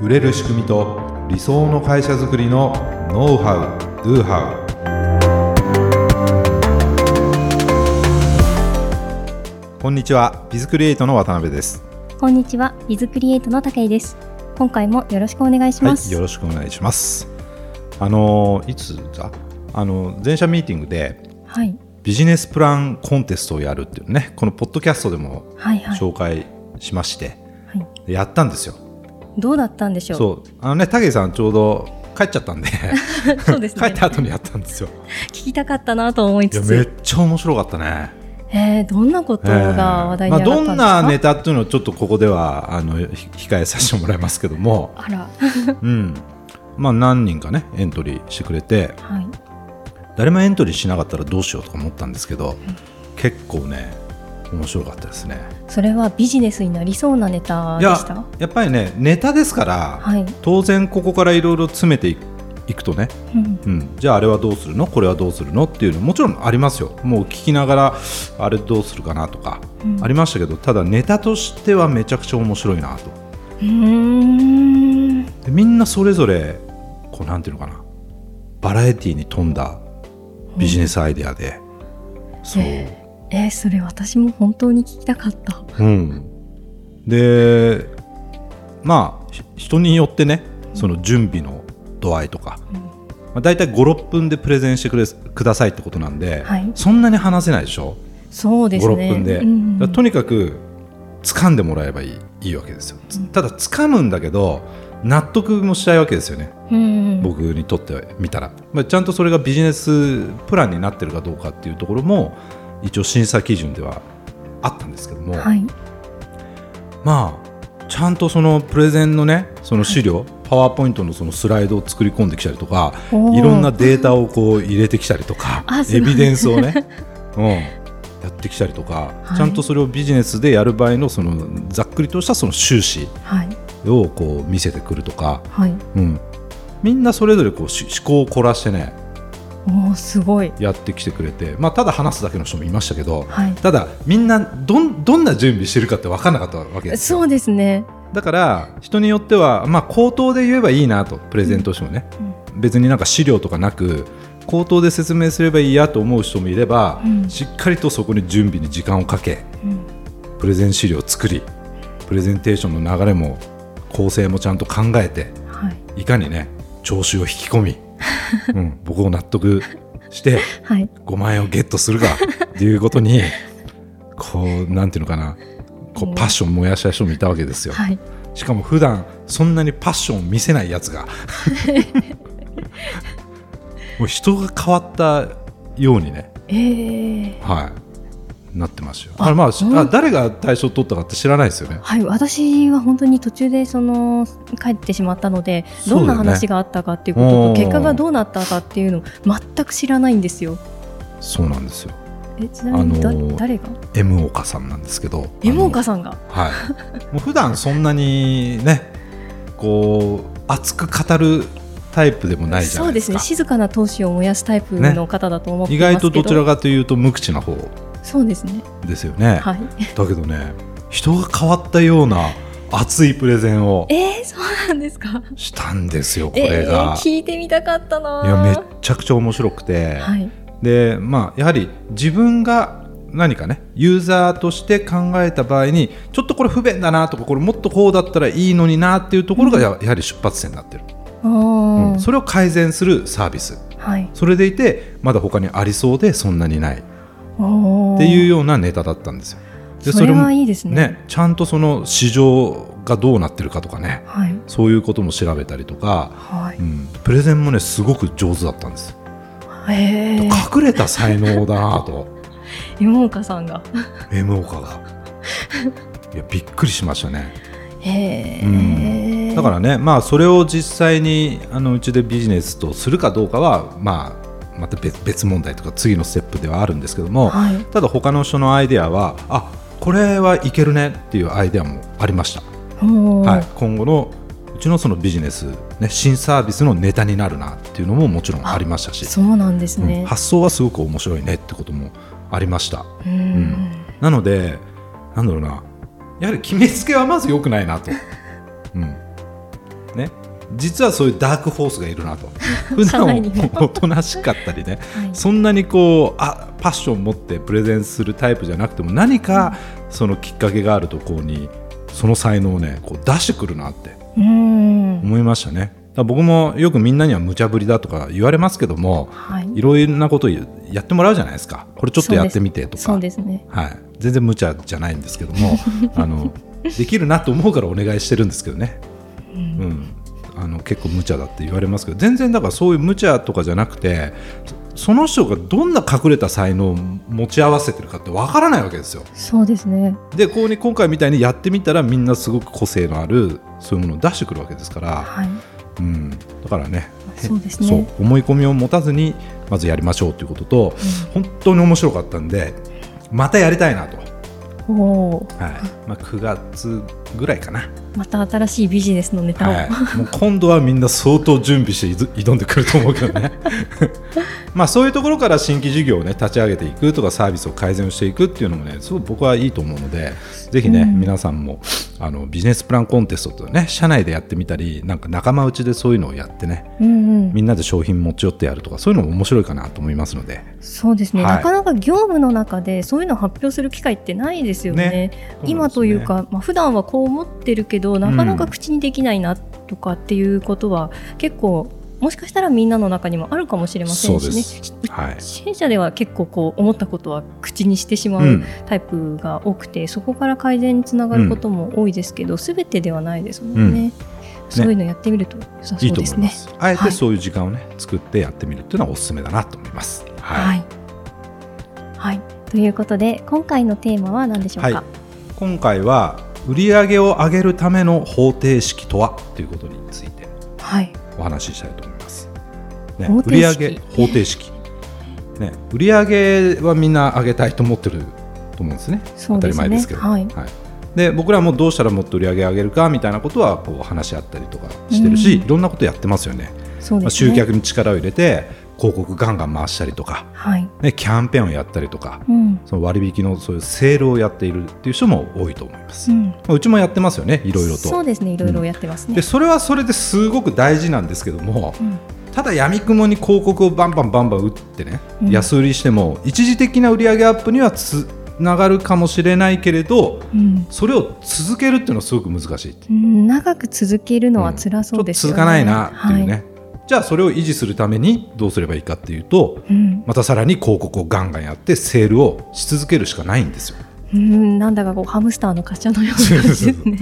売れる仕組みと理想の会社づくりのノウハウ・ドゥハウこんにちはビズクリエイトの渡辺です。こんにちは、ビズクリエイトの武井です。今回もよろしくお願いします。はい、よろしくお願いします。あのいつだ？あの全社ミーティングではい、ビジネスプランコンテストをやるっていうねこのポッドキャストでもはい、はい。紹介しまして、はい、やったんですよどうだったんでしょう？そう。あのね武井さんちょうど帰っちゃったんで。そうですね。帰った後にやったんですよ。聞きたかったなと思いついやめっつ。ちゃ面白かったね。えー、どんなことが話題にまあ、上がったんですか？どんなネタっていうのをちょっとここではあのひ控えさせてもらいますけども、あら、うん。まあ、何人かねエントリーしてくれて。はい、誰もエントリーしなかったらどうしようとか思ったんですけど、結構ね面白かったですね。それはビジネスになりそうなネタでした？やっぱりねネタですから、はい、当然ここからいろいろ詰めていくいくとね、うん、うん、じゃああれはどうするの？これはどうするの？っていうのもちろんありますよ。もう聞きながらあれどうするかなとか、うん。ありましたけどただネタとしてはめちゃくちゃ面白いなと。うーん、でみんなそれぞれこうなんていうのかな。バラエティーに富んだビジネスアイデアで、そう、えー、それ私も本当に聞きたかった。うん、でまあひ人によってねその準備の度合いとか、まあ、大体56分でプレゼンしてくれくださいってことなんで、はい。そんなに話せないでしょ？そうですね。56分で、うんだからとにかく掴んでもらえばいいいいわけですよ、つただ掴むんだけど納得もしたいわけですよね、うん、僕にとってみたら、まあ、ちゃんとそれがビジネスプランになってるかどうかっていうところも一応審査基準ではあったんですけども、はい、まあちゃんとそのプレゼンのねその資料、パワーポイントのそのスライドを作り込んできたりとかいろんなデータをこう入れてきたりとかエビデンスをね、うん、やってきたりとか、はい。ちゃんとそれをビジネスでやる場合のそのざっくりとしたその収支はい、をこう見せてくるとか、はい。うん、みんなそれぞれこうし思考を凝らしてねおお、すごい。やってきてくれて、まあ、ただ話すだけの人もいましたけど、はい。ただみんなどんどんな準備してるかって分からなかったわけですよそうですね。だから人によっては、まあ、口頭で言えばいいなとプレゼントしてもね、別になんか資料とかなく口頭で説明すればいいやと思う人もいれば、うんしっかりとそこに準備に時間をかけうんプレゼン資料を作りプレゼンテーションの流れも構成もちゃんと考えてはい。いかにね聴衆を引き込み、うん、僕を納得して はい。5万円をゲットするかっていうことにこうなんていうのかな。こうパッション燃やした人もいたわけですよ。はい。しかも普段そんなにパッションを見せないやつが。もう人が変わったようにね、ええはい、なってますよ。あまあ、うんあ誰が大賞取ったかって知らないですよね。はい、私は本当に途中でその帰ってしまったので、どんな話があったかっていうことと結果がどうなったかっていうのを全く知らないんですよ。そうなんですよ。えちなみにだ、あのー誰が？M 岡さんなんですけど。M 岡さんが？はい。もう普段そんなにね、こう熱く語るタイプでもないじゃそないでか。うですすね静かな闘志を燃やすタイプの方だと思って意ますけど、外とどちらかというと無口な方そうですね。ですよね。はい。だけどね、人が変わったような熱いプレゼンをえー、そうなんですか？したんですよ、こえれが。ー、聞いてみたかったないやめっちゃくちゃ面白くて、はい。でまあ、やはり自分が何かねユーザーとして考えた場合にちょっとこれ不便だなとかこれもっとこうだったらいいのになっていうところがや,、やはり出発点になってる、うん。それを改善するサービス。はい。それでいてまだ他にありそうでそんなにないっっていうようなネタだったんですよ。でそれもはいいですね。ねちゃんとその市場がどうなってるかとかねはい。そういうことも調べたりとか、はい。うん、プレゼンもねすごく上手だったんです隠れた才能だなと。M 岡さんが。M 岡が。いやびっくりしましたね、うん。だからねまあそれを実際にあのうちでビジネスとするかどうかはまあまた別別問題とか次のステップではあるんですけども、はい。ただ他の人のアイデアはあこれはいけるねっていうアイデアもありました、はい、今後のうちのそのビジネス、ね、新サービスのネタになるなっていうのももちろんありましたし、そうなんですうん。ね。発想はすごく面白いねってこともありました。うん。ん。なのでなんだろうな。やはり決めつけはまず良くないなと、うん、ね実はそういうダークホースがいるなと。普社段おとなしかったりね。はい。そんなにこうあパッションを持ってプレゼンするタイプじゃなくても何かそのきっかけがあるところにその才能をねこう出してくるなってうん。思いましたね。僕もよくみんなには無茶ぶりだとか言われますけどもはい。いろいろなことをやってもらうじゃないですか。これちょっとやってみてとか。ね。はい、全然無茶じゃないんですけども あのできるなと思うからお願いしてるんですけどね、うん、あの結構無茶だって言われますけど全然だからそういう無茶とかじゃなくてそその人がどんな隠れた才能を持ち合わせてるかってわからないわけですよ。そうですね。でこうに今回みたいにやってみたらみんなすごく個性のあるそういうものを出してくるわけですから、はい。うん、だからねそうですね。そう。思い込みを持たずにまずやりましょうということと、本当に面白かったんでまたやりたいなと。おおはい。まあ、9月ぐらいかな、また新しいビジネスのネタを、はい、もう今度はみんな相当準備して挑挑んでくると思うけどね。まあそういうところから新規事業を、ね、立ち上げていくとかサービスを改善していくっていうのもねすごく僕はいいと思うのでぜひね、うん。皆さんもあのビジネスプランコンテストとかね社内でやってみたりなんか仲間内でそういうのをやってねうんうん。みんなで商品持ち寄ってやるとかそういうのも面白いかなと思いますので。そうですね、はい。なかなか業務の中でそういうのを発表する機会ってないですよね。ね。今というか、まあ普段はこう思ってるけどなかなか口にできないなとかっていうことは、結構もしかしたらみん。なの中にもあるかもしれませんしね。はい、支援者では結構こう思ったことは口にしてしまう、うん。タイプが多くて、そこから改善につながることも多いです。けど、すべてではない。ですもんね。そういうのやってみると良さそうですね。あえはいてそういう時間をね、作ってやってみるっていうのはおすすめだなと思います。はい、はい、ということで今回のテーマは何でしょうか？はい。今回は売上を上げるための方程式とは？ということについてはい、お話ししたいと思います。ね、売上方程式、ね、売上はみんな上げたいと思ってると思うんですね。当たり前ですけど。はいで僕らもどうしたらもっと売上上げるかみたいなことはこう話し合ったりとかしてるし、うんいろんなことやってますよね。まあそうですね。集客に力を入れて広告ガンガン回したりとか、はい、ね、キャンペーンをやったりとか、うん、その割引のそういうセールをやっているっていう人も多いと思います。うん、まあうちもやってますよね、いろいろと。そうですね、いろいろやってますね。でそれはそれですごく大事なんですけども、うん。ただ闇雲に広告をバンバンバンバン打ってね、うん。安売りしても一時的な売上アップにはつながるかもしれないけれどうん。それを続けるっていうのはすごく難しいうん、長く続けるのは辛そうですよね。ちょっと続かないなっていうね、はいじゃあそれを維持するためにどうすればいいかっていうとうん。またさらに広告をガンガンやってセールをし続けるしかないんですよ。うん、なんだかこうハムスターの滑車のような感じですね。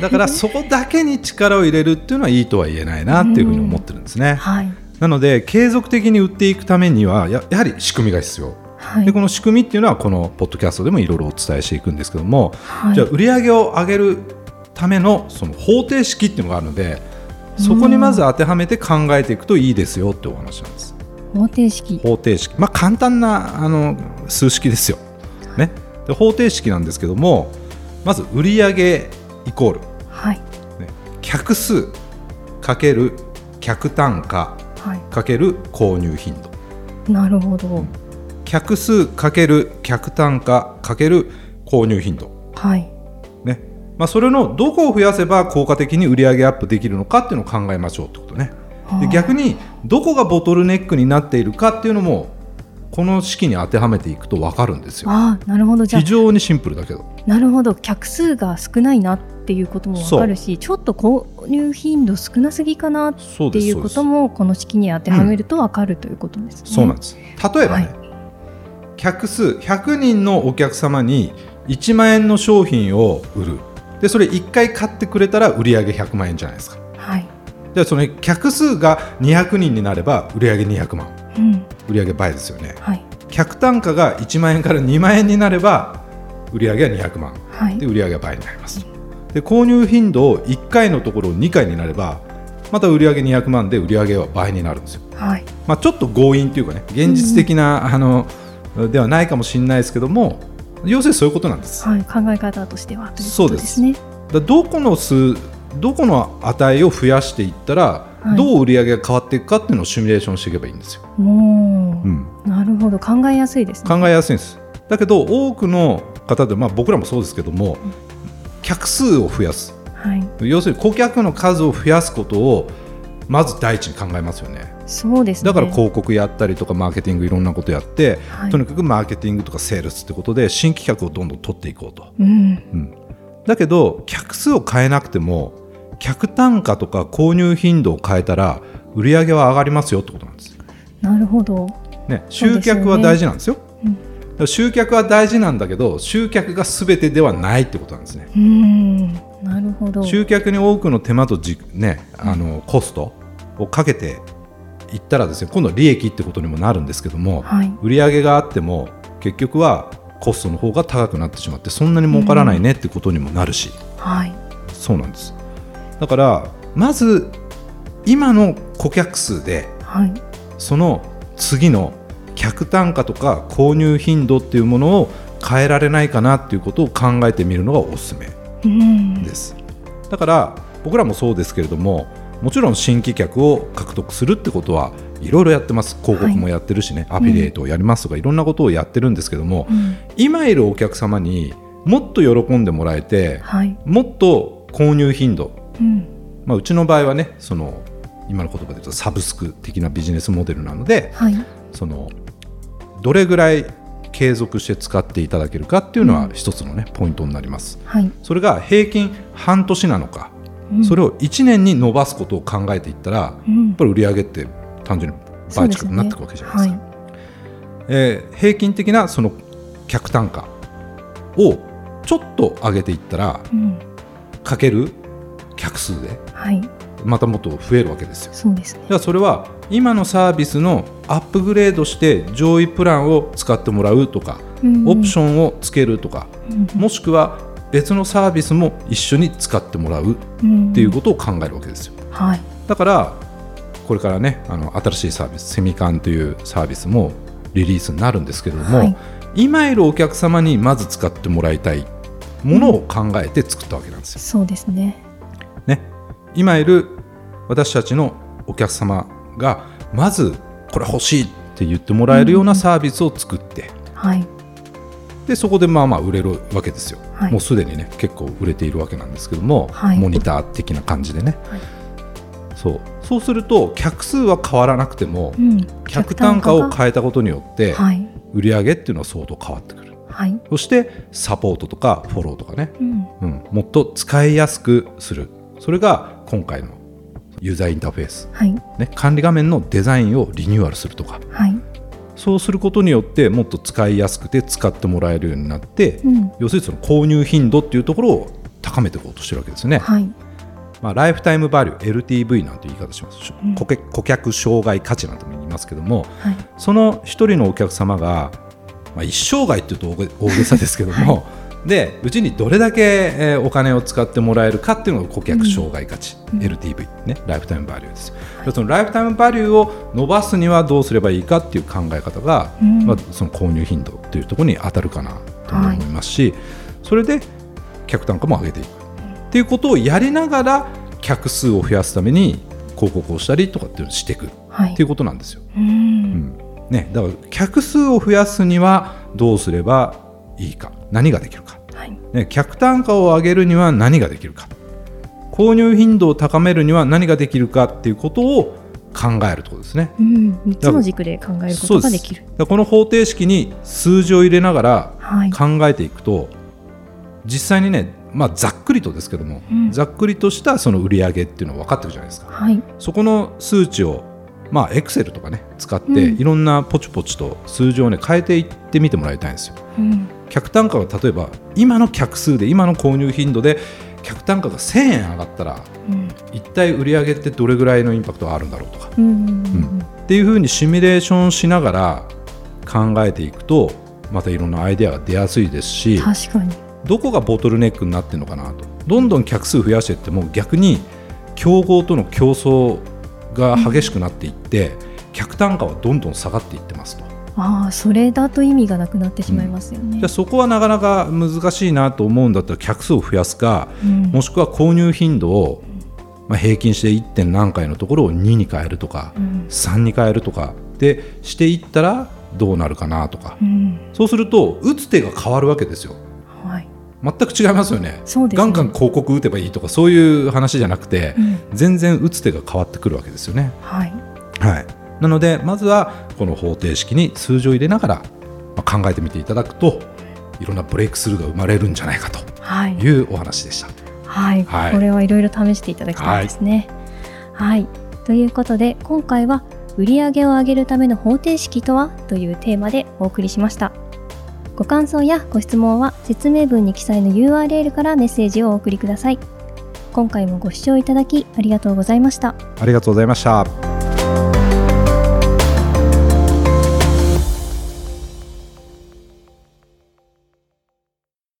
だからそこだけに力を入れるっていうのはいいとは言えないなっていうふうに思ってるんですね、はい、なので継続的に売っていくためにはややはり仕組みが必要。はい、でこの仕組みっていうのはこのポッドキャストでもいろいろお伝えしていくんですけども、はい、じゃあ売り上げを上げるためのその方程式っていうのがあるのでそこにまず当てはめて考えていくといいですよってお話なんです。方程式。方程式。まあ簡単なあの数式ですよ、ね、で方程式なんですけどもまず売上イコール、はい、ね、客数かける客単価はかける購入頻度。い、なるほど。客数かける客単価かける購入頻度、はい、ねまあ、それのどこを増やせば効果的に売り上げアップできるのかっていうのを考えましょうってことね。で逆にどこがボトルネックになっているかっていうのもこの式に当てはめていくと分かるんですよ。ああ、なるほど。じゃ非常にシンプルだけど。あ、なるほど。客数が少ないなっていうこともわかるし、ちょっと購入頻度少なすぎかなっていうこともこの式に当てはめるとわかるということですね。そうなんです。例えばね、はい。客数100人のお客様に1万円の商品を売るでそれ1回買ってくれたら売り上げ100万円じゃないですか。はい、じゃあその客数が200人になれば売り上げ200万。うん、売り上げ倍ですよね。はい、客単価が1万円から2万円になれば売り上げは200万。はい。で、売り上げは倍になります。で購入頻度を1回のところを2回になればまた売り上げ200万で売り上げは倍になるんですよ、はい、まあ、ちょっと強引というかね現実的な、あのではないかもしれないですけども要するにそういうことなんです、はい、考え方としてはというそうでことです。すね。だどこの数どこの値を増やしていったら、はい。どう売り上げが変わっていくかっていうのをシミュレーションしていけばいいんですよ、もう、うん、なるほど、考えやすいですね。考えやすいんです。だけど多くの方で、まあ、僕らもそうですけども、客数を増やす。はい、要するに顧客の数を増やすことをまず第一に考えますよねそうです、ね、だから広告やったりとかマーケティングいろんなことやって、はい。とにかくマーケティングとかセールスってことで新規客をどんどん取っていこうと、うん。うん、だけど客数を変えなくても客単価とか購入頻度を変えたら売り上げは上がりますよってことなんです、なるほど、ね、集客は大事なんですよ。うん。集客は大事なんだけど集客が全てではないってことなんですね。うん。なるほど。集客に多くの手間とじ、ね、あのコストをかけていったらですね今度は利益ってことにもなるんですけども、はい。売り上げがあっても結局はコストの方が高くなってしまってそんなに儲からないねってことにもなるし、はい。そうなんです。だからまず今の顧客数ではい。その次の客単価とか購入頻度っていうものを変えられないかなっていうことを考えてみるのがおすすめうん。です。だから僕らもそうですけれどももちろん新規客を獲得するってことはいろいろやってます。広告もやってるしね、アフィリエイトをやりますとか、いろんなことをやってるんですけども、うん。今いるお客様にもっと喜んでもらえてはい。もっと購入頻度、うん。まあ、うちの場合はねその今の言葉で言うとサブスク的なビジネスモデルなのではい。そのどれぐらい継続して使っていただけるかっていうのは一つのね、ポイントになります。はい。それが平均半年なのか、うんそれを1年に伸ばすことを考えていったらやうん。っぱり売り上げって単純に倍近くなっていくわけじゃないですか。はいえー平均的なその客単価をちょっと上げていったらうん。かける客数ではい。またもっと増えるわけですよ。そうですね。だからそれは今のサービスのアップグレードして上位プランを使ってもらうとか、オプションをつけるとか、ョもしくは別のサービスも一緒に使ってもらうっていうことを考えるわけですよ。はい。だからこれからねあの新しいサービスセミカンというサービスもリリースになるんですけれども、はい。今いるお客様にまず使ってもらいたいものを考えて作ったわけなんですよ。そうですね。ね、今いる私たちのお客様がまずこれ欲しいって言ってもらえるようなサービスを作って、はい。でそこでまあまあ売れるわけですよ、はい。もうすでにね結構売れているわけなんですけども、はい。モニター的な感じでね、はい。そう。そうすると客数は変わらなくても、うん。客単価を客変えたことによってはい。売り上げっていうのは相当変わってくる。はい。そしてサポートとかフォローとかね、うん。うん、もっと使いやすくする。それが今回のユーザーインターフェース、はい。ね、管理画面のデザインをリニューアルするとか。はいそうすることによってもっと使いやすくて使ってもらえるようになって、うん。要するにその購入頻度っていうところを高めていこうとしてるわけですね、はい。まあ、ライフタイムバリュー LTV なんて言い方します、う。ん。顧客顧客障害価値なんても言いますけどもはい。その一人のお客様が、まあ、一生涯っていうと大げ大げさですけども、でうちにどれだけ、えーお金を使ってもらえるかっていうのが顧客障害価値、うん。LTV、ね、ライフタイムバリューです、でそのライフタイムバリューを伸ばすにはどうすればいいかっていう考え方が、うん。まあ、その購入頻度っていうところに当たるかなと思いますし、それで客単価も上げていくっていうことをやりながら客数を増やすために広告をしたりとかっていうのをしていくっはい。ていうことなんですよ。ううんん。ね、だから客数を増やすにはどうすればいいか何ができるか、はい。ね、客単価を上げるには何ができるか。購入頻度を高めるには何ができるかっていうことを考えるってことですね。うん三つの軸で考えることができる。この方程式に数字を入れながらはい。考えていくと、実際にね、まあ、ざっくりとですけども、うん。ざっくりとしたその売り上げっていうのは分かってるじゃないですか。はい。そこの数値をまあエクセルとかね使って、うん。いろんなポチポチと数字をね変えていってみてもらいたいんですよ。うん。客単価が例えば今の客数で今の購入頻度で客単価が1000円上がったらうん。一体売り上げってどれぐらいのインパクトがあるんだろうとか。っていうふうにシミュレーションしながら考えていくとまたいろんなアイデアが出やすいですし確かに。どこがボトルネックになってるのかなと。どんどん客数増やしていっても逆に競合との競争が激しくなっていって、客単価はどんどん下がっていってますと。ああそれだと意味がなくなってしまいますよね。じゃあそこはなかなか難しいなと思うんだったら客数を増やすかうん。もしくは購入頻度を、まあ、平均して 1. 点何回のところを2に変えるとかうん。3に変えるとかでしていったらどうなるかなとか。うん。そうすると打つ手が変わるわけですよ。はい全く違いますよね。そうですね。ガンガン広告打てばいいとかそういう話じゃなくて、うん。全然打つ手が変わってくるわけですよね。はい。はい、なのでまずはこの方程式に数字を入れながら、まあ、考えてみていただくといろんなブレイクスルーが生まれるんじゃないかとはい。いうお話でした。はい、はい。これはいろいろ試していただきたいですね。はい、ということで今回は売上を上げるための方程式とは？というテーマでお送りしました。ご感想やご質問は説明文に記載の URL からメッセージをお送りください。今回もご視聴いただきありがとうございました。ありがとうございました。